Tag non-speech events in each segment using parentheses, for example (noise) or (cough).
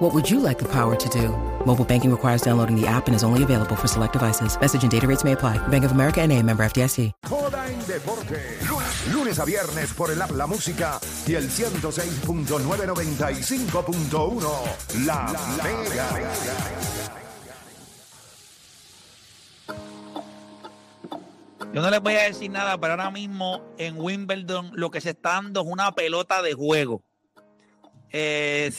What would you like the power to do? Mobile banking requires downloading the app and is only available for select devices. Message and data rates may apply. Bank of America and a member FDIC. Toda en deporte. Lunes, lunes a viernes por el app La Música y el 106.995.1 La, Mega. Yo no les voy a decir nada, pero ahora mismo en Wimbledon lo que se está dando es una pelota de juego. Eh,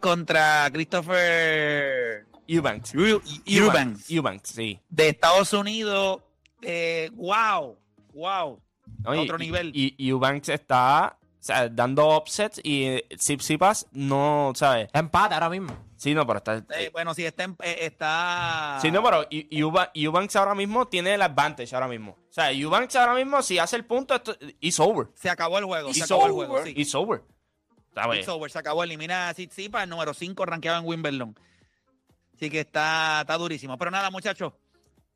contra Christopher Eubanks. Eu- Eubanks Eubanks, sí. de Estados Unidos. Eh, wow, wow. No, y- Otro nivel. Y, y Eubanks está o sea, dando upsets y eh, Tsitsipas no, ¿sabes? Está empate ahora mismo. Sí, no, pero está... Eh, bueno, sí, está, eh, está Sí, no, pero Eu- Euba- Eubanks ahora mismo tiene el advantage ahora mismo. O sea, Eubanks ahora mismo, si hace el punto, esto, it's over. se acabó el juego. Se It's acabó el over. juego. Sí. It's over. ¿Sabes? It's over, se acabó. Elimina a el número 5 rankeado en Wimbledon. Así que está, está durísimo. Pero nada, muchachos.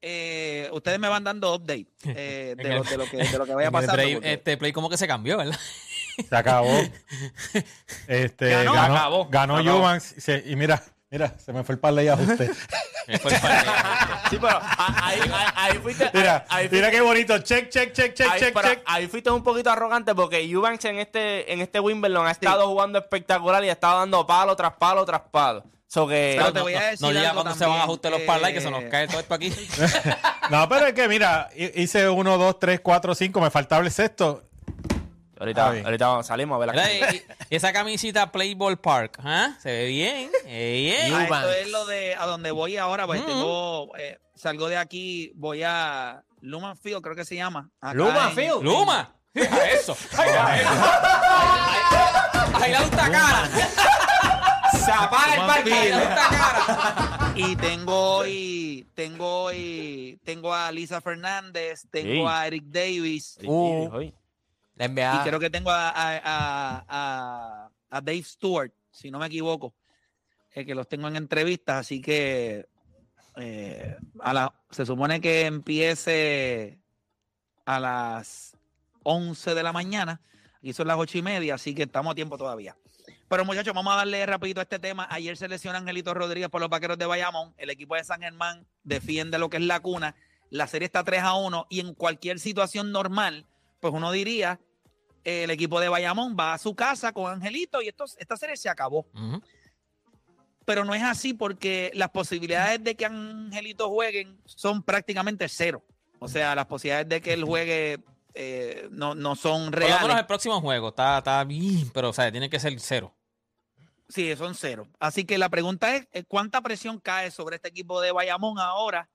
eh, ustedes me van dando update (laughs) eh, de, lo, de lo que, de lo que vaya pasando. play- porque- este play como que se cambió, ¿verdad? Se acabó. (laughs) Este, Ganó. ganó, Acabó. y se- y mira, mira, se me fue el parlay de ajuste. Me fue el parlay. (laughs) Sí, pero ahí, ahí, ahí fuiste... Mira, ahí, ahí mira qué bonito. Check, check, check, check, ahí- check, pero check. ahí fuiste un poquito arrogante porque Eubanks en este, en este Wimbledon ha estado jugando espectacular y ha estado dando palo tras palo tras palo. So que... Pero te voy a decir No algo cuando se van a ajustar los eh, parlays que se nos cae todo esto aquí. (laughs) No, pero es que mira, hi- hice uno, dos, tres, cuatro, cinco, me faltaba el sexto. Ahorita, ahorita salimos a ver la ¿Verdad? Y, y esa camisita Playboy Park, ¿ah? Se ve bien, ve bien. Ah, esto es lo de a donde voy ahora. Pues Mm. tengo, eh, salgo de aquí, voy a Luman Field, creo que se llama. Luma, en- Phil. Luma. Eso. (laughs) Ahí la gusta cara. Se apaga el Luma parque. Ahí la Field. gusta cara. Y tengo hoy, tengo hoy, tengo a Lisa Fernández, tengo Sí. a Eric Davis Uh. Y creo que tengo a, a, a- Dave Stewart, si no me equivoco, eh, que los tengo en entrevistas, así que eh, a la, se supone que empiece a las 11 de la mañana, aquí son las ocho y media, así que estamos a tiempo todavía. Pero muchachos, vamos a darle rapidito a este tema. Ayer se lesiona Angelito Rodríguez por los vaqueros de Bayamón. El equipo de San Germán defiende lo que es la cuna. La serie está 3 a 1 y en cualquier situación normal, pues uno diría, el equipo de Bayamón va a su casa con Angelito y esto, esta serie se acabó. Pero no es así porque las posibilidades de que Angelito jueguen son prácticamente cero. O sea, las posibilidades de que él juegue eh, no, no son Por lo reales. menos el próximo juego está, está bien, pero o sea, tiene que ser cero. Sí, son cero. Así que la pregunta es, eh, ¿cuánta presión cae sobre este equipo de Bayamón ahora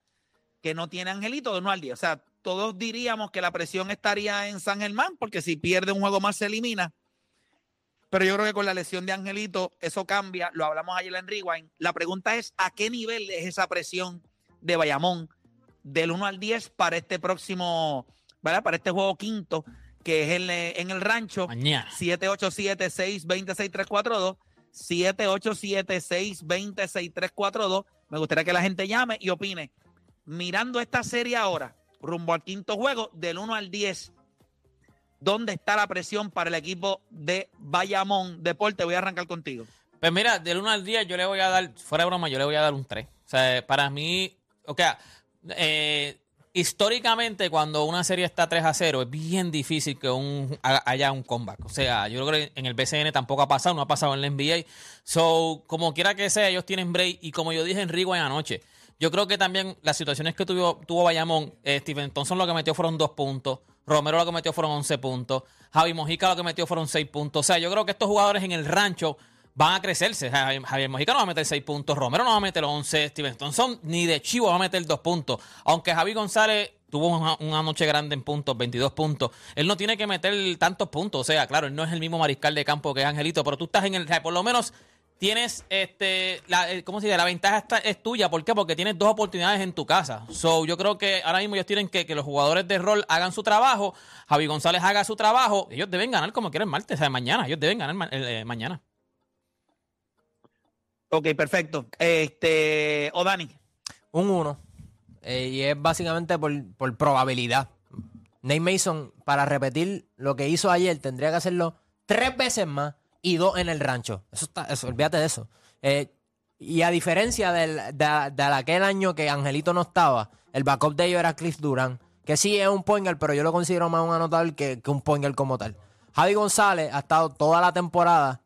que no tiene Angelito de uno al día? O sea, todos diríamos que la presión estaría en San Germán, porque si pierde un juego más se elimina. Pero yo creo que con la lesión de Angelito eso cambia. Lo hablamos ayer en Rewind. La pregunta es, ¿a qué nivel es esa presión de Bayamón del 1 al 10 para este próximo, ¿verdad? Para este juego quinto, que es en, en el rancho? Mañana. 787-626-342. 787-626-342. Me gustaría que la gente llame y opine. Mirando esta serie ahora, rumbo al quinto juego, del 1 al 10, ¿dónde está la presión para el equipo de Bayamón Deporte? Voy a arrancar contigo. Pues mira, del 1 al 10 yo le voy a dar, fuera de broma, yo le voy a dar un 3. O sea, para mí, o sea, eh, históricamente cuando una serie está 3 a 0 es bien difícil que un, ha- haya un comeback. O sea, yo creo que en el BCN tampoco ha pasado, no ha pasado en la NBA. So, como quiera que sea, ellos tienen break y como yo dije en Rewind anoche, yo creo que también las situaciones que tuvo, tuvo Bayamón, eh, Steven Thompson lo que metió fueron dos puntos, Romero lo que metió fueron 11 puntos, Javi Mojica lo que metió fueron 6 puntos. O sea, yo creo que estos jugadores en el rancho van a crecerse. Javier, Mojica no va a meter 6 puntos, Romero no va a meter 11, Steven Thompson ni de Chivo va a meter 2 puntos. Aunque Javi González tuvo una, una noche grande en puntos, 22 puntos, él no tiene que meter tantos puntos. O sea, claro, él no es el mismo mariscal de campo que Angelito, pero tú estás en el... Por lo menos tienes este la, eh, ¿cómo se dice? La ventaja está- es tuya. ¿Por qué? Porque tienes dos oportunidades en tu casa. So, yo creo que ahora mismo ellos tienen que que los jugadores de rol hagan su trabajo, Javi González haga su trabajo. Ellos deben ganar como quieren martes, o sea, mañana. Ellos deben ganar eh, eh, mañana. Ok, perfecto. Este, o Dani. Un 1. y es básicamente por, por probabilidad. Nate Mason, para repetir lo que hizo ayer, tendría que hacerlo tres veces más y dos en el rancho. Eso está, eso, olvídate de eso. Eh, y a diferencia del, de, de aquel año que Angelito no estaba, el backup de ellos era Cliff Durán, que sí es un pointer, pero yo lo considero más un anotador que, un pointer como tal. Javi González ha estado toda la temporada,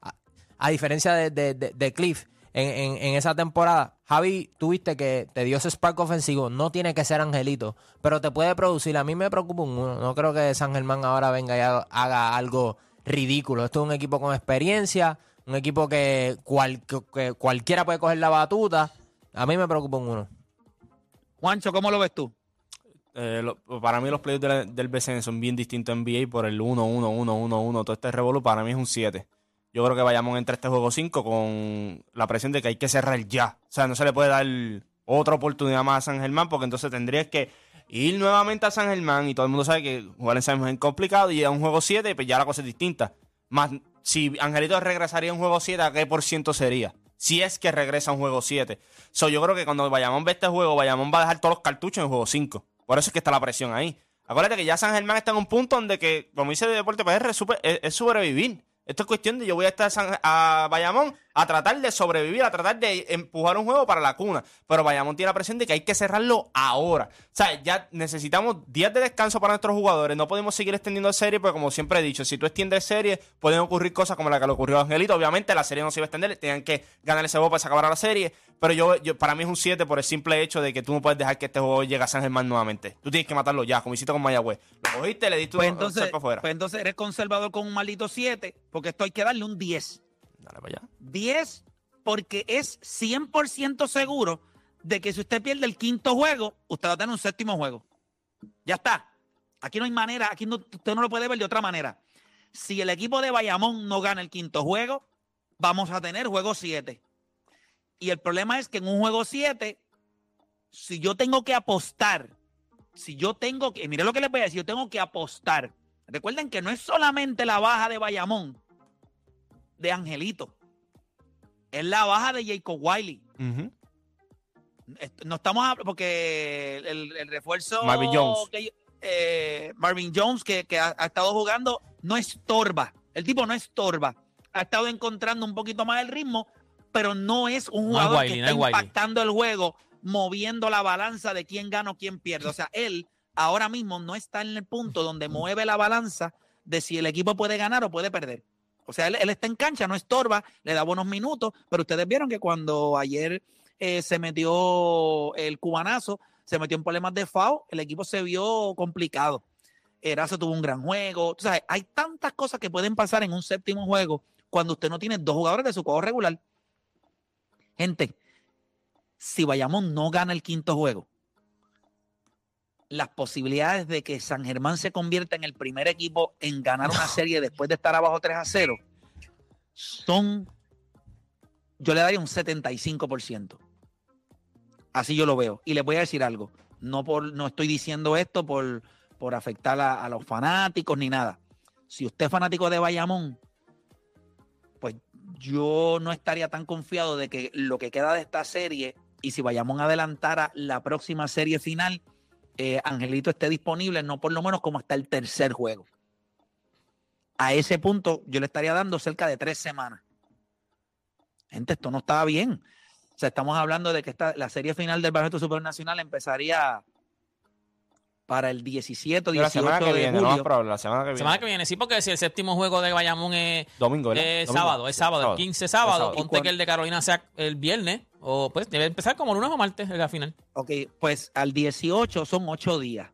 a, diferencia de, de- de- Cliff, en, en- esa temporada, Javi, tuviste que te dio ese spark ofensivo, no tiene que ser Angelito, pero te puede producir. A mí me preocupa un uno. No creo que San Germán ahora venga y haga algo ridículo. Esto es un equipo con experiencia, un equipo que, cual- que- cualquiera puede coger la batuta. A mí me preocupa un uno. Juancho, ¿cómo lo ves tú? Eh, lo- para mí los playoffs del, del BCN son bien distintos en NBA por el 1, 1, 1, 1, 1. Todo este revolú para mí es un 7. Yo creo que vayamos entre este juego 5 con la presión de que hay que cerrar ya. O sea, no se le puede dar otra oportunidad más a San Germán porque entonces tendrías que ir nuevamente a San Germán y todo el mundo sabe que jugar en San Germán es complicado y a un juego 7 pues ya la cosa es distinta. Más si Angelito regresaría a un juego 7, ¿a qué por ciento sería? Si es que regresa a un juego 7. So, yo creo que cuando Bayamón ve este juego, Bayamón va a dejar todos los cartuchos en el juego 5. Por eso es que está la presión ahí. Acuérdate que ya San Germán está en un punto donde que, como dice Deporte PR, es, es- sobrevivir. Esto es cuestión de yo voy a estar a Bayamón a tratar de sobrevivir, a tratar de empujar un juego para la cuna. Pero Bayamón tiene la presión de que hay que cerrarlo ahora. O sea, ya necesitamos días de descanso para nuestros jugadores. No podemos seguir extendiendo serie, porque como siempre he dicho, si tú extiendes serie, pueden ocurrir cosas como la que le ocurrió a Angelito. Obviamente la serie no se iba a extender, tenían que ganar ese juego para acabara la serie. Pero yo, yo para mí es un 7 por el simple hecho de que tú no puedes dejar que este juego llegue a San Germán nuevamente. Tú tienes que matarlo ya, como hiciste con Mayagüez. Lo cogiste, le diste Pues un entonces, para afuera. pues entonces eres conservador con un maldito 7, porque esto hay que darle un 10. Dale para allá. 10 porque es 100% seguro de que si usted pierde el quinto juego, usted va a tener un séptimo juego. Ya está. Aquí no hay manera, aquí no- usted no lo puede ver de otra manera. Si el equipo de Bayamón no gana el quinto juego, vamos a tener juego 7. Y el problema es que en un juego 7, si yo tengo que apostar, si yo tengo que, mire lo que les voy a decir, yo tengo que apostar. Recuerden que no es solamente la baja de Bayamón, de Angelito, es la baja de Jacob Wiley. No estamos hablando porque el, el refuerzo Marvin Jones. que- eh, Marvin Jones que, que ha, ha estado jugando no estorba. El tipo no estorba. Ha estado encontrando un poquito más el ritmo, pero no es un No es jugador Wiley, que no está Wiley. impactando el juego, moviendo la balanza de quién gana o quién pierde. O sea, él ahora mismo no está en el punto donde mueve la balanza de si el equipo puede ganar o puede perder. O sea, él, está en cancha, no estorba, le da buenos minutos, pero ustedes vieron que cuando ayer eh, se metió el cubanazo, se metió en problemas de FAO, el equipo se vio complicado. Erazo tuvo un gran juego. Tú sabes, hay tantas cosas que pueden pasar en un séptimo juego cuando usted no tiene dos jugadores de su juego regular. Gente, si Bayamón no gana el quinto juego, las posibilidades de que San Germán se convierta en el primer equipo en ganar una serie después de estar abajo 3 a 0 son, yo le daría un 75%. Así yo lo veo. Y les voy a decir algo. No, por, no estoy diciendo esto por, por afectar a, a los fanáticos ni nada. Si usted es fanático de Bayamón, pues yo no estaría tan confiado de que lo que queda de esta serie y si Bayamón adelantara la próxima serie final, eh, Angelito esté disponible, no por lo menos como hasta el tercer juego. A ese punto yo le estaría dando cerca de tres semanas. Gente, esto no estaba bien. O sea, estamos hablando de que la serie final del Baloncesto Supernacional empezaría para el 17 o La semana 18 que de viene, la semana que viene. Semana que viene, sí, porque si el séptimo juego de Bayamón es, Domingo, ¿verdad? es Domingo. sábado, es Sí, sábado, el 15 sábado, sábado. ponte ¿Y cuán- que el de Carolina sea el viernes, o pues debe empezar como lunes o martes la final. Ok, pues al 18 son 8 días.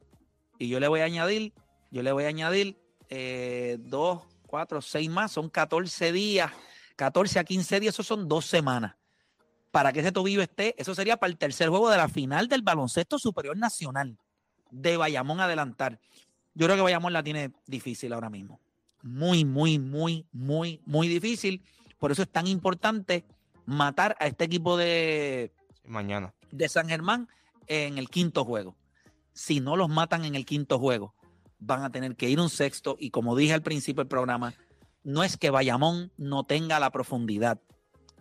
Y yo le voy a añadir, yo le voy a añadir eh, 2, 4, 6 más, son 14 días. 14 a 15 días, eso son dos semanas. Para que ese tobillo esté, eso sería para el tercer juego de la final del baloncesto superior nacional de Bayamón adelantar. Yo creo que Bayamón la tiene difícil ahora mismo. Muy, muy, muy, muy, muy difícil. Por eso es tan importante matar a este equipo de, Sí, mañana. de San Germán en el quinto juego. Si no los matan en el quinto juego, van a tener que ir un sexto. Y como dije al principio del programa, no es que Bayamón no tenga la profundidad.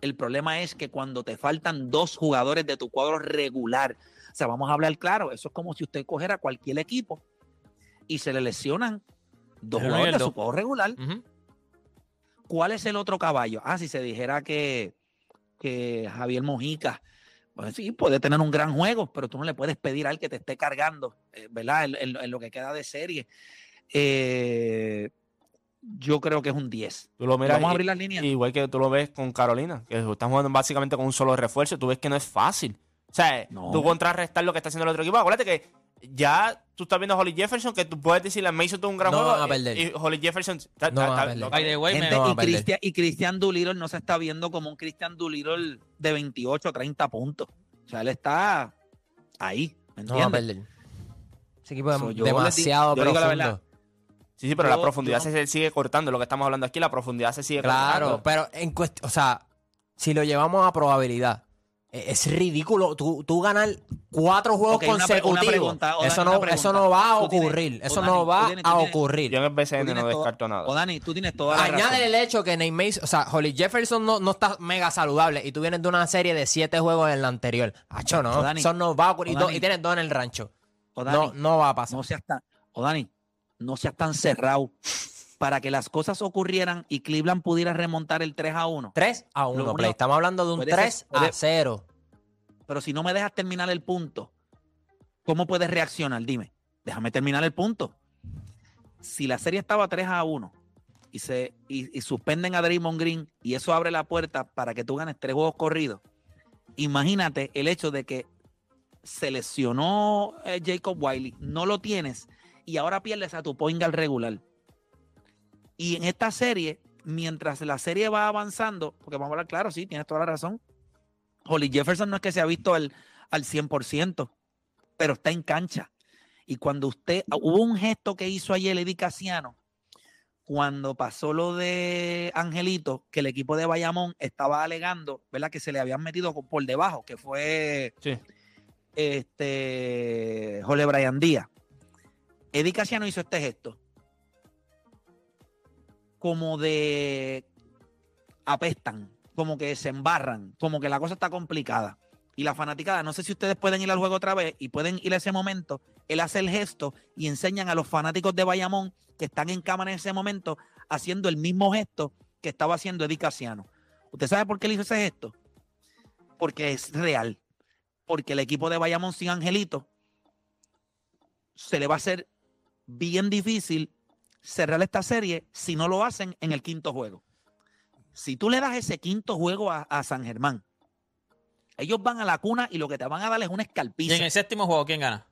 El problema es que cuando te faltan dos jugadores de tu cuadro regular, o sea, vamos a hablar claro, eso es como si usted cogiera cualquier equipo y se le lesionan dos y jugadores de su cuadro regular. ¿Cuál es el otro caballo? Ah, si se dijera que, que Javier Mojica, pues sí, puede tener un gran juego, pero tú no le puedes pedir al que te esté cargando, eh, ¿verdad? En, en- en lo que queda de serie. Eh, yo creo que es un 10. Tú lo miras Vamos a abrir las líneas. Igual que tú lo ves con Carolina, que están jugando básicamente con un solo refuerzo, tú ves que no es fácil. O sea, No. tú contrarrestar lo que está haciendo el otro equipo. Acuérdate que ya tú estás viendo a Holly Jefferson, que tú puedes decirle a Mason tuvo un gran No juego. van a perder. Y Holly Jefferson está- No está- está-. By the way, Gente, y, perder. Cristian, y Cristian Doolittle no se está viendo como un Cristian Doolittle de 28 o 30 puntos. O sea, él está ahí, ¿me No va a perder. Ese equipo es So, demasiado yo digo la profundo. verdad. Sí, sí, pero Yo- la profundidad yo- se sigue cortando. Lo que estamos hablando aquí, la profundidad se sigue Claro, cortando. pero en cuestión, o sea, si lo llevamos a probabilidad, es ridículo tú, tú ganar cuatro juegos una una consecutivos. pregunta, eso, no, eso no va a tienes- ocurrir. eso Dani, no va tienes- a tienes- ocurrir. Yo en el BCN no descarto nada. O Dani, tú tienes toda la Añade razón. el hecho que Mason, o sea, Holly Jefferson no, no está mega saludable y tú vienes de una serie de siete juegos en la anterior. Hacho, no. O Dani, eso no va a ocurrir. Y do-. Y tienes dos en el rancho. No, no va a pasar. no seas tan, o Dani, no seas tan cerrado para que las cosas ocurrieran y Cleveland pudiera remontar el 3 a 1. 3 a 1, único- Play. Estamos hablando de un puede ser- 3 a puede- 0. Pero si no me dejas terminar el punto, ¿cómo puedes reaccionar? Dime, déjame terminar el punto. Si la serie estaba 3 a 1 y, se, y, y suspenden a Draymond Green y eso abre la puerta para que tú ganes tres juegos corridos, imagínate el hecho de que se lesionó eh, Jacob Wiley, no lo tienes y ahora pierdes a tu point guard regular. Y en esta serie, mientras la serie va avanzando, porque vamos a hablar claro, sí, tienes toda la razón. Holly Jefferson no es que se ha visto al, al 100%, pero está en cancha. Y cuando usted, hubo un gesto que hizo ayer Eddie Casiano, cuando pasó lo de Angelito, que el equipo de Bayamón estaba alegando, ¿verdad? Que se le habían metido por debajo, que fue Sí. este Jole Brian Díaz. Eddie Casiano hizo este gesto. Como de apestan, como que se embarran, como que la cosa está complicada. Y la fanaticada, no sé si ustedes pueden ir al juego otra vez y pueden ir a ese momento. Él hace el gesto y enseñan a los fanáticos de Bayamón que están en cámara en ese momento haciendo el mismo gesto que estaba haciendo Eddie Casiano. ¿Usted sabe por qué él hizo ese gesto? Porque es real. Porque el equipo de Bayamón sin Angelito se le va a hacer bien difícil cerrar esta serie si no lo hacen en el quinto juego. Si tú le das ese quinto juego a, a San Germán, ellos van a la cuna y lo que te van a dar es una Y escalpiza. en el séptimo juego, ¿quién gana?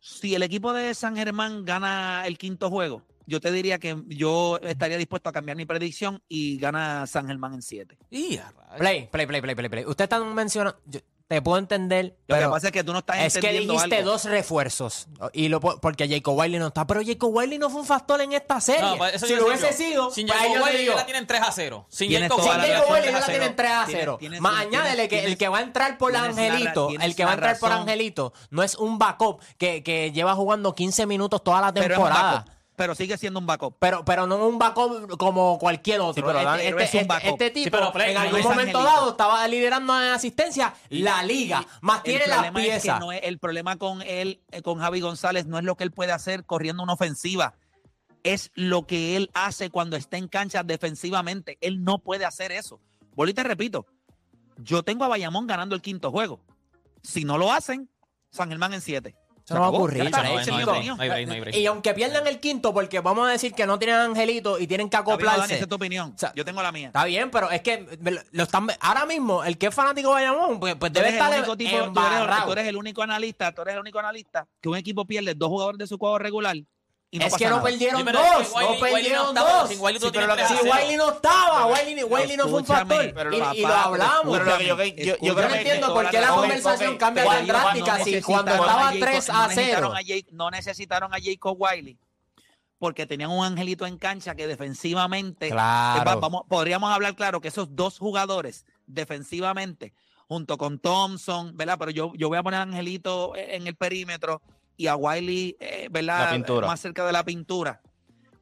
Si el equipo de San Germán gana el quinto juego, yo te diría que yo estaría dispuesto a cambiar mi predicción y gana San Germán en siete. Y a rayos. Play, play, play, play, play, play. Usted está mencionando. yo- te puedo entender. Lo pero que pasa es que tú no estás es que entendiendo dijiste algo. dos refuerzos. Y lo, po- porque Jacob Wiley no está. Pero Jacob Wiley no fue un factor en esta serie. No, pues eso si lo hubiese sido. Sin pues Jacob Wiley digo, la tienen 3 a 0. Sin Jacob Wiley ya la 3 a tienen 0. 3 a Tienes- 0. tienes- Más tienes- añádele que el que va a entrar por Angelito, el que va a entrar por. Angelito, no es un backup que, que lleva jugando 15 minutos toda la Pero es un temporada. Pero sigue siendo un backup. Pero, pero no un backup como cualquier otro. pero este, es este- un este- backup. este tipo pero en algún momento Angelito. dado estaba liderando en asistencia la liga. Más tiene el las problema es que no es- el problema con él, eh, con Javi González, no es lo que él puede hacer corriendo una ofensiva. Es lo que él hace cuando está en cancha defensivamente. Él no puede hacer eso. Te repito. Yo tengo a Bayamón ganando el quinto juego. Si no lo hacen, San Germán en siete. Eso no va a ocurrir, Ya está, No, esa es no mi hay break, opinión. no hay break, no hay break. Y aunque pierdan el quinto, porque vamos a decir que no tienen Angelito y tienen que Está bien, Dani, acoplarse. esa es tu opinión. O sea, Yo tengo la mía. Está bien, pero es que lo- están, ahora mismo el que es fanático de Bayamón, pues, pues debe eres, el estar único tipo- tú, eres, tú eres el único analista, tú eres el único analista que un equipo pierde dos jugadores de su cuadro regular y no es pasa que no nada. perdieron Sí, pero dos, es que no Wiley- Wiley perdieron no estaba, dos. sin Wiley tú Sí, pero tienes lo que- tres a si. Wiley no estaba, Wiley, Wiley no fue un Escúchame, factor. pero y, papá, y lo hablamos. Pero lo que yo- yo- yo Escúchame, creo no que- entiendo por qué la Ok, conversación ok, cambia tan no- drástica no si necesitaron cuando estaba a Jacob- 3 no a necesitaron 0. a Jake- no necesitaron a Jacob Wiley porque tenían un angelito en cancha que defensivamente Claro. eh, va- vamos, podríamos hablar claro que esos dos jugadores defensivamente, junto con Thompson, ¿verdad? Pero yo, yo voy a poner a Angelito eh, en el perímetro y a Wiley, eh, ¿verdad? Más cerca de la pintura.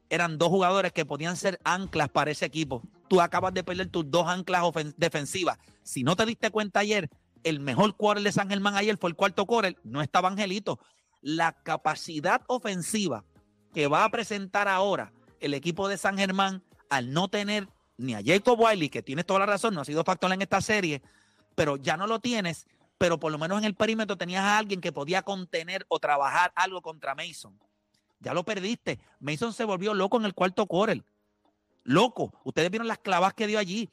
Eran dos jugadores que podían ser anclas para ese equipo. Tú acabas de perder tus dos anclas defensivas. Si no te diste cuenta ayer, el mejor quarter de San Germán ayer fue el cuarto quarter, no estaba Angelito. La capacidad ofensiva que va a presentar ahora el equipo de San Germán al no tener ni a Jacob Wiley, que tienes toda la razón, no ha sido factor en esta serie, pero ya no lo tienes, pero por lo menos en el perímetro tenías a alguien que podía contener o trabajar algo contra Mason. Ya lo perdiste. Mason se volvió loco en el cuarto quarter. Loco. Ustedes vieron las clavas que dio allí.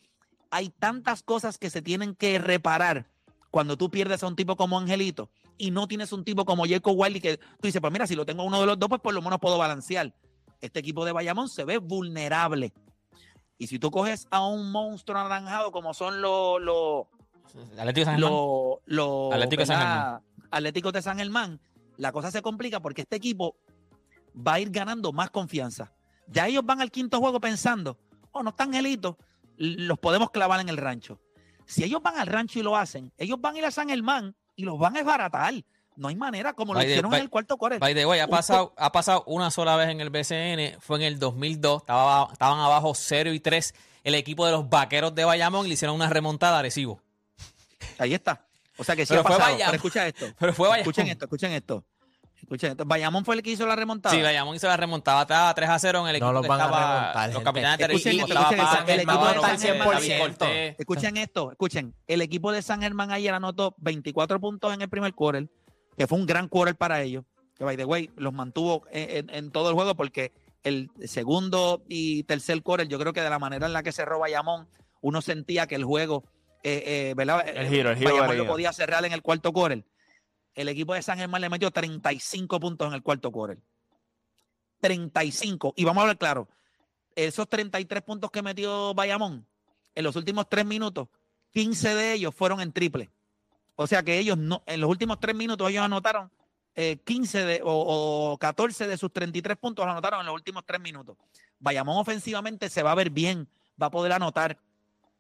Hay tantas cosas que se tienen que reparar cuando tú pierdes a un tipo como Angelito y no tienes un tipo como Jacob Wiley que tú dices, pues mira, si lo tengo uno de los dos, pues por lo menos puedo balancear. Este equipo de Bayamón se ve vulnerable. Y si tú coges a un monstruo anaranjado como son los, Atlético de San Germán. Atlético de San ¿verdad? Atléticos de San Germán, la cosa se complica porque este equipo va a ir ganando más confianza. Ya ellos van al quinto juego pensando, oh, no están angelitos, los podemos clavar en el rancho. Si ellos van al rancho y lo hacen, ellos van a ir a San Germán y los van a desbaratar. No hay manera, como lo hicieron by- en el cuarto quarter. By the way, ha pasado, ha pasado una sola vez en el BCN, fue en el 2002, estaba, estaban abajo 0 y 3 el equipo de los vaqueros de Bayamón y le hicieron una remontada a Arecibo. Ahí está. O sea que sí Pero ha fue pasado. Bayamón. Pero escucha esto. Pero fue Bayamón. Escuchen esto, escuchen esto. Escuchen esto. Bayamón fue el que hizo la remontada. Sí, Bayamón hizo la remontada, estaba 3 a 0 en el equipo No los que van a remontar, los capitanes de Escuchen, escuchen, el equipo David 100%. Cortés. Escuchen esto, escuchen. El equipo de San Germán ayer anotó 24 puntos en el primer quarter, que fue un gran quarter para ellos. Que, by the way, los mantuvo en, en- en todo el juego porque el segundo y tercer quarter, yo creo que de la manera en la que cerró Bayamón, uno sentía que el juego, eh, eh, ¿verdad? El giro, el giro lo podía cerrar en el cuarto quarter. El equipo de San Germán le metió 35 puntos en el cuarto quarter. 35. Y vamos a hablar claro, esos 33 puntos que metió Bayamón en los últimos tres minutos, 15 de ellos fueron en triple. O sea que ellos no, en los últimos tres minutos ellos anotaron eh, 15 de, o, o 14 de sus 33 puntos, los anotaron en los últimos tres minutos. Bayamón ofensivamente se va a ver bien, va a poder anotar,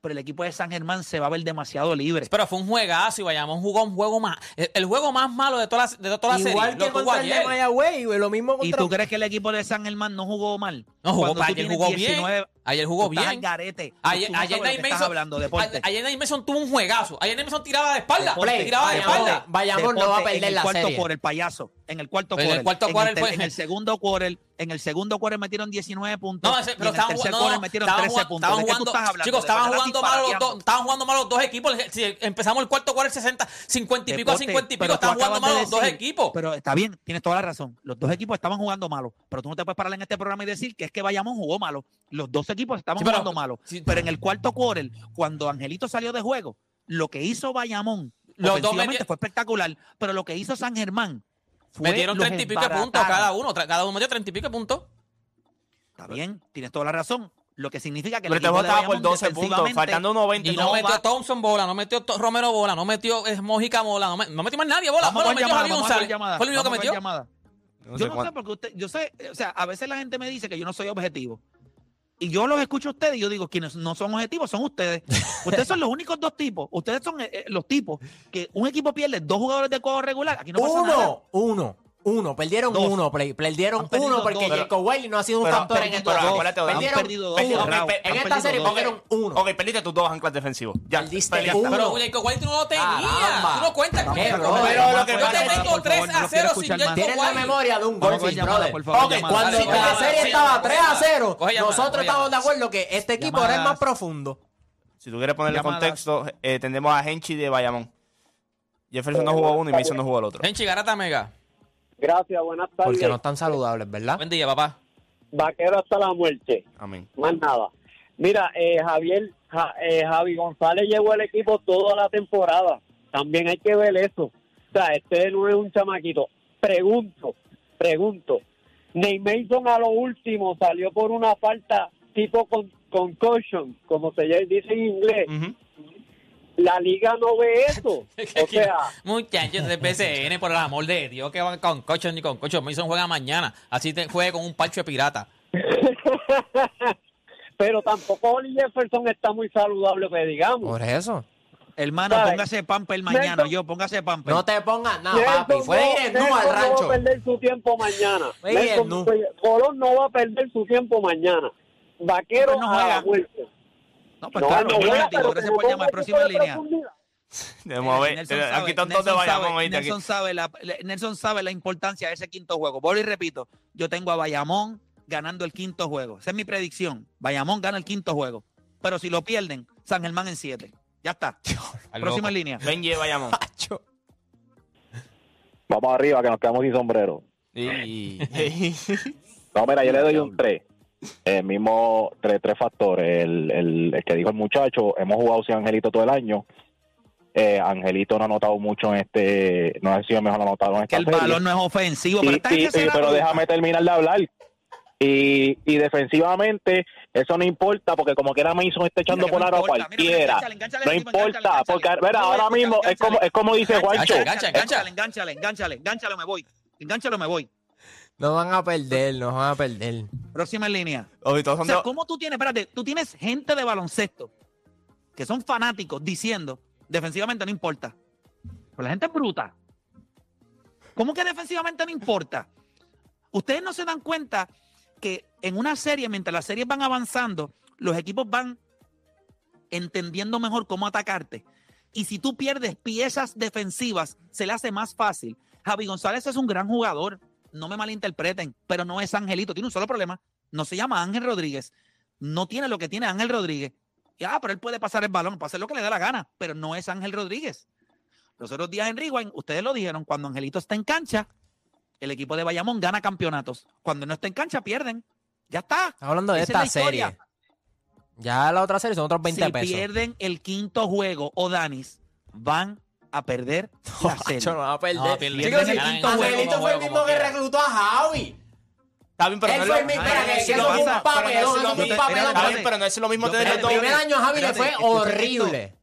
pero el equipo de San Germán se va a ver demasiado libre. Pero fue un juegazo y Bayamón jugó un juego más. El, el juego más malo de toda la, de toda la Igual serie. que Lo contra el de. Mayagüey, güey, lo mismo ¿Y contra... tú crees que el equipo de San Germán no jugó mal? No jugó, ayer jugó bien. 19, Ayer jugó bien. al garete. Ayer, ayer estás Mason, hablando, deporte. ayer Nate Mason tuvo un juegazo. Ayer Nate Mason tiraba de espalda. Deporte, tiraba de espalda. Bayamón no va a perder en el la cuarto serie. por el payaso. En el cuarto En el quarter. cuarto en, quarter el, ter- fue- en el segundo quarter, en el segundo quarter metieron 19 puntos. No, ese- pero en el estaban tercer jugando, quarter no, metieron estaban 13 jugando- puntos. estaban ¿De qué tú jugando- estás hablando? Chicos, estaban jugando mal los dos, estaban jugando mal los dos equipos. Si empezamos el cuarto cuarto 60, 50 y pico a Deporte, 50 y pico, estaban jugando mal los dos equipos. Pero está bien, tienes toda la razón. Los dos equipos estaban jugando malo, pero tú no te puedes parar en este programa y decir que es que Bayamón jugó malo. Los dos equipos estaban Sí, pero- jugando malo. sí. Pero en el cuarto quarter, cuando Angelito salió de juego, lo que hizo Bayamón Los dos fue espectacular, pero lo que hizo San Germán fue Metieron 30 y pico de puntos cada uno. Cada uno metió 30 y pico de puntos. Está bien, tienes toda la razón. Lo que significa que Pero el este de estaba por Bayamón 12 puntos, faltando 90. Y no, no metió va- Thompson bola, no metió Romero bola, no metió Mojica bola, no, me- no metió más nadie bola. Vamos metió llamada, Javi González. Fue el único que metió. llamada. No Yo sé no cuánto. sé, porque usted, yo sé, o sea, a veces la gente me dice que yo no soy objetivo. Y yo los escucho a ustedes y yo digo, quienes no son objetivos son ustedes. (laughs) ustedes son los únicos dos tipos. Ustedes son eh, eh, los tipos que un equipo pierde dos jugadores de juego regular. Aquí no pasa nada. uno, uno. Perdieron Dos. uno, play- perdieron Han perdido uno porque dos. Jacob Wiley no ha sido un Pero- factor en perdido estos dos. Acuérdate, han Perdieron perdido dos. uno. Raúl, En han esta perdido serie dos. perdieron uno. Ok, perdiste tus dos anclas defensivos. Ya. Perdiste uno. Pero White tú no lo tenías. Caramba. Tú no cuentas con Qué ver Pero lo que yo pasa te es tengo por 3 favor, no a lo quiero 0 sin escuchar más. Jacob Tienes la memoria de un Vamos llamada, brother. por favor, Ok, llamada. cuando la llamada, serie sí, estaba llamada, 3 a 0, Coge llamada, nosotros estábamos de llamada. acuerdo que este equipo era el Llamadas. más profundo. Si tú quieres ponerle Llamadas. contexto, eh, tendemos a Henchi de Bayamón. Jefferson no jugó uno y Mason no jugó el otro. Henchi Garata Mega. Gracias, buenas tardes. Porque no están saludables, ¿verdad? Buen día, papá. Vaquero hasta la muerte, Amén. más nada. Mira, eh, Javier, Ja- eh, Javi González llevó el equipo toda la temporada. También hay que ver eso. O sea, este no es un chamaquito. Pregunto, pregunto. Ney Mason a lo último salió por una falta tipo con concussion, como se dice en inglés. Ujú. La liga no ve eso. (laughs) O sea, Muchachos de PCN, por el amor de Dios, que van con cocho ni con cocho. Mason juega mañana. Así te juegue con un parche de pirata. (laughs) pero tampoco Oli Jefferson está muy saludable, que digamos. Por eso. Hermano, ¿Sabes? póngase pamper mañana. Nelson- Yo, póngase pamper. No te pongas nada, Nelson papi. Fue no- ir en nu Nelson al no va a perder su tiempo mañana. Fue ir en Nelson- nu. Colón no va a perder su tiempo mañana. Vaquero Pues no a la juega. muerte. No, pues No, claro, no pero gracias por llamar. Próxima de línea. profundidad. Debemos ver, Nelson eh, aquí sabe- todos te Nelson sabe- aquí. Nelson sabe, la, Nelson sabe la importancia de ese quinto juego. Vuelvo y repito, yo tengo a Bayamón ganando el quinto juego. Esa es mi predicción. Bayamón gana el quinto juego. Pero si lo pierden, San Germán en siete. Ya está. (laughs) Al Próxima loco. línea. De Bayamón. (laughs) Pacho. Vamos arriba, que nos quedamos sin sombrero. (laughs) No, mira, yo le doy un 3. El mismo tres, tres factores. El, el, el que dijo el muchacho, hemos jugado sin Angelito todo el año. Eh, Angelito no ha anotado mucho en este, no ha sido el mejor anotador en Que esta el serie. balón no es ofensivo. Y- pero y- y- pero déjame terminar de hablar. Y, y defensivamente, eso no importa, porque como quiera Mason está echando Mira que por aro a. Mira, cualquiera. engánchale, engánchale No importa, engánchale, porque ahora mismo es como, es como dice Juancho. Engánchale, engánchale, engánchale, engánchale, me voy. Engánchalo, me voy. No van a perder, no van a perder. Próxima línea. Oye, todos O son sea, de- ¿cómo tú tienes, espérate, tú tienes gente de baloncesto que son fanáticos diciendo, defensivamente no importa. Pero la gente es bruta. ¿Cómo que defensivamente no importa? Ustedes no se dan cuenta que en una serie, mientras las series van avanzando, los equipos van entendiendo mejor cómo atacarte. Y si tú pierdes piezas defensivas, se le hace más fácil. Javi González es un gran jugador, no me malinterpreten, pero no es Angelito, tiene un solo problema. No se llama Ángel Rodríguez, no tiene lo que tiene Ángel Rodríguez. Y, ah, pero él puede pasar el balón, puede hacer lo que le dé la gana, pero no es Ángel Rodríguez. Los otros días en Rewind, ustedes lo dijeron, cuando Angelito está en cancha, el equipo de Bayamón gana campeonatos. Cuando no está en cancha, pierden. Ya está. Estamos hablando de Esa esta serie. Ya la otra serie son otros 20 si pesos. pierden el quinto juego o Danis, van a perder la serie. Pacho, no a perder. No. Chicos, si fue el mismo que reclutó a Javi. Está bien, pero Él no fue es el lo- mismo, pero no es lo mismo- Yo- tener el primer año a Javi le fue horrible.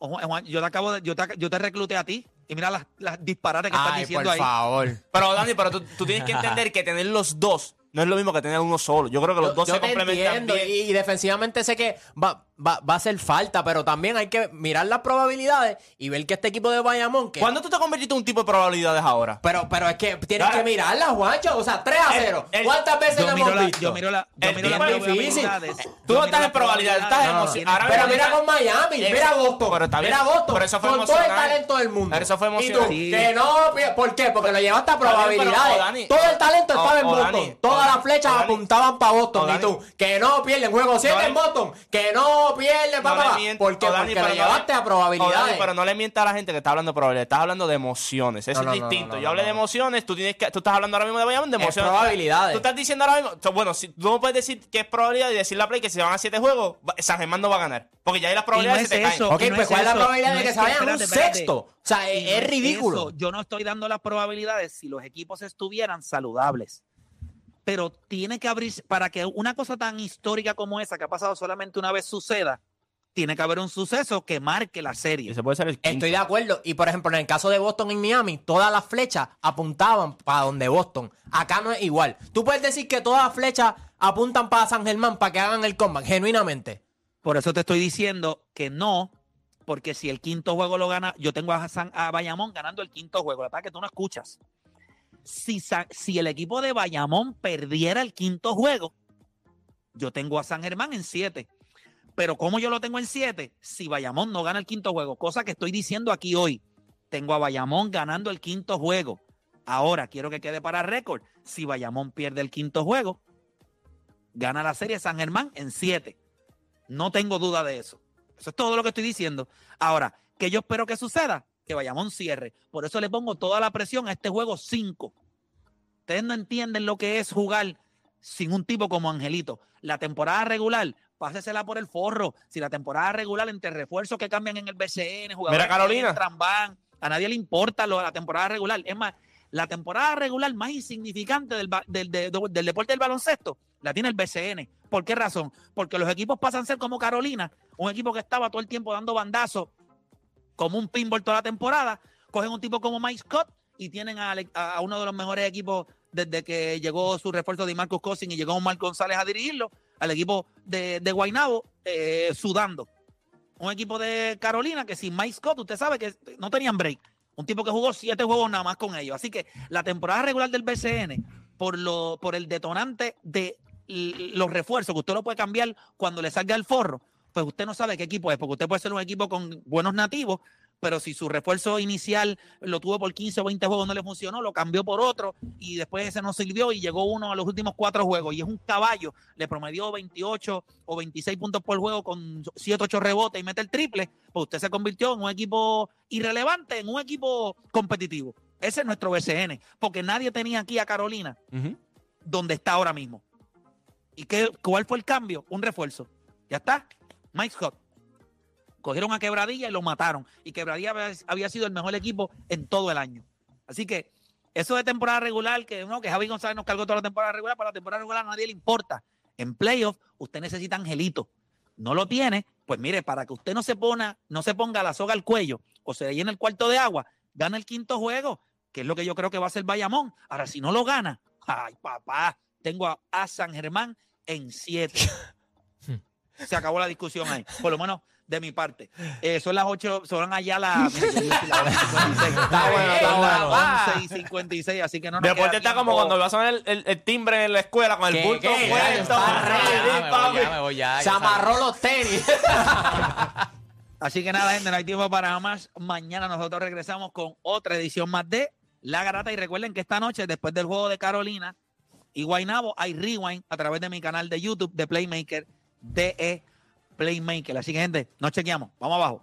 Ojo, Juan, yo te acabo de, yo te, yo te recluté a ti y mira las, las disparates que estás Ay, diciendo por ahí. favor. Pero Dani, pero tú, tú tienes que (laughs) entender que tener los dos no es lo mismo que tener uno solo. Yo creo que los Yo, dos yo se te complementan entiendo bien. y, y defensivamente sé que va, va, va a hacer falta, pero también hay que mirar las probabilidades y ver que este equipo de Bayamón que ¿Cuándo tú te convertiste en un tipo de probabilidades ahora? pero, pero es que tienes Dale. que mirarlas, Juancho. O sea, 3 a El- 0. el- ¿Cuántas veces lo hemos la, visto? yo miro la, yo El miro las difícil. Tú Yo no estás en probabilidad, estás probabilidades. Emocionado. Tienes- Ahora Pero mira con Miami, mira a Boston, pero está bien, mira a Boston, pero eso fue con todo el talento del mundo. Pero eso fue Y tú, que no, ¿por qué? Porque lo llevaste a probabilidades. todo el talento estaba en Boston. Todas las flechas apuntaban para Boston. Y tú, que no pierden juego 7 en. Boston, que no No papá. le mientas- ¿Por qué? Dani, Porque no llevaste le- a probabilidades. Dani, pero no le mientas a la gente que está hablando de probabilidades. Estás hablando de emociones. Eso No, no, es no, distinto. no, no, Yo hablé no. de emociones. Tú, tienes que, tú estás hablando ahora mismo de Bayamón de Es emociones. probabilidades. Tú estás diciendo ahora mismo. Bueno, si, tú no puedes decir que es probabilidad y decir la play que si se van a siete juegos, San Germán no va a ganar. Porque ya hay las probabilidades es se te caen. eso. ok, no pues es ¿cuál es la eso, probabilidad no de que se vayan a un sexto? O sea, es, no ridículo. eso. Yo no estoy dando las probabilidades si los equipos estuvieran saludables. Pero tiene que abrir, para que una cosa tan histórica como esa, que ha pasado solamente una vez, suceda, tiene que haber un suceso que marque la serie. Puede ser el quinto. Estoy de acuerdo. Y por ejemplo, en el caso de Boston y Miami, todas las flechas apuntaban para donde Boston. Acá no es igual. Tú puedes decir que todas las flechas apuntan para San Germán para que hagan el comeback, genuinamente. Por eso te estoy diciendo que no, porque si el quinto juego lo gana, yo tengo a, San, a Bayamón ganando el quinto juego. La verdad que tú no escuchas. Si, el equipo de Bayamón perdiera el quinto juego, yo tengo a San Germán en siete. Pero como yo lo tengo en siete, si Bayamón no gana el quinto juego, cosa que estoy diciendo aquí hoy, tengo a Bayamón ganando el quinto juego. Ahora quiero que quede para récord. Si Bayamón pierde el quinto juego, gana la serie San Germán en siete. No tengo duda de eso. Eso es todo lo que estoy diciendo. Ahora, que yo espero que suceda, que Bayamón cierre. Por eso le pongo toda la presión a este juego 5. Ustedes no entienden lo que es jugar sin un tipo como Angelito. La temporada regular, pásesela por el forro. Si la temporada regular, entre refuerzos que cambian en el BCN, jugadores Mira, Carolina. van, a nadie le importa lo de la temporada regular. Es más, la temporada regular más insignificante del, del- de- de- del deporte del baloncesto la tiene el BCN. ¿Por qué razón? Porque los equipos pasan a ser como Carolina, un equipo que estaba todo el tiempo dando bandazos como un pinball toda la temporada. Cogen un tipo como Mike Scott y tienen a, uno de los mejores equipos desde que llegó su refuerzo de Marcos Cousins y llegó Omar González a dirigirlo, al equipo de, de Guaynabo, eh, sudando. Un equipo de Carolina que sin Mike Scott, usted sabe que no tenían break. Un tipo que jugó siete juegos nada más con ellos. Así que la temporada regular del BCN, por, lo, por el detonante de los refuerzos, que usted lo puede cambiar cuando le salga el forro, pues usted no sabe qué equipo es, porque usted puede ser un equipo con buenos nativos, pero si su refuerzo inicial lo tuvo por 15 o 20 juegos, no le funcionó, lo cambió por otro y después ese no sirvió y llegó uno a los últimos cuatro juegos y es un caballo, le promedió 28 o 26 puntos por juego con 7, 8 rebotes y mete el triple, pues usted se convirtió en un equipo irrelevante, en un equipo competitivo. Ese es nuestro BCN, porque nadie tenía aquí a Carolina donde está ahora mismo. ¿Y qué, cuál fue el cambio? Un refuerzo. Ya está. Mike Scott. Cogieron a Quebradilla y lo mataron. Y Quebradilla había, sido el mejor equipo en todo el año. Así que eso de temporada regular, que no, que Javi González nos cargó toda la temporada regular, para la temporada regular a nadie le importa. En playoff, usted necesita angelito. No lo tiene, pues mire, para que usted no se ponga, no se ponga la soga al cuello o se llene el cuarto de agua, gana el quinto juego, que es lo que yo creo que va a ser Bayamón. Ahora, si no lo gana, ay, papá, tengo a San Germán en siete. (laughs) Se acabó la discusión ahí, por lo menos de mi parte. Eh, son las 8, son allá las. mira, yo soy la 56. Está bueno, está Son las bueno. 11 y 56, así que no nos Deporte queda está tiempo. como cuando vas a sonar el, el- el timbre en la escuela con el ¿Qué, bulto puesto. Se amarró los tenis. Así que nada, gente, no hay tiempo para más. Mañana nosotros regresamos con otra edición más de La Garata. Y recuerden que esta noche, después del juego de Carolina y Guaynabo, hay rewind a través de mi canal de YouTube de Playmaker, DE Playmaker. Así que, gente, nos chequeamos. Vamos abajo.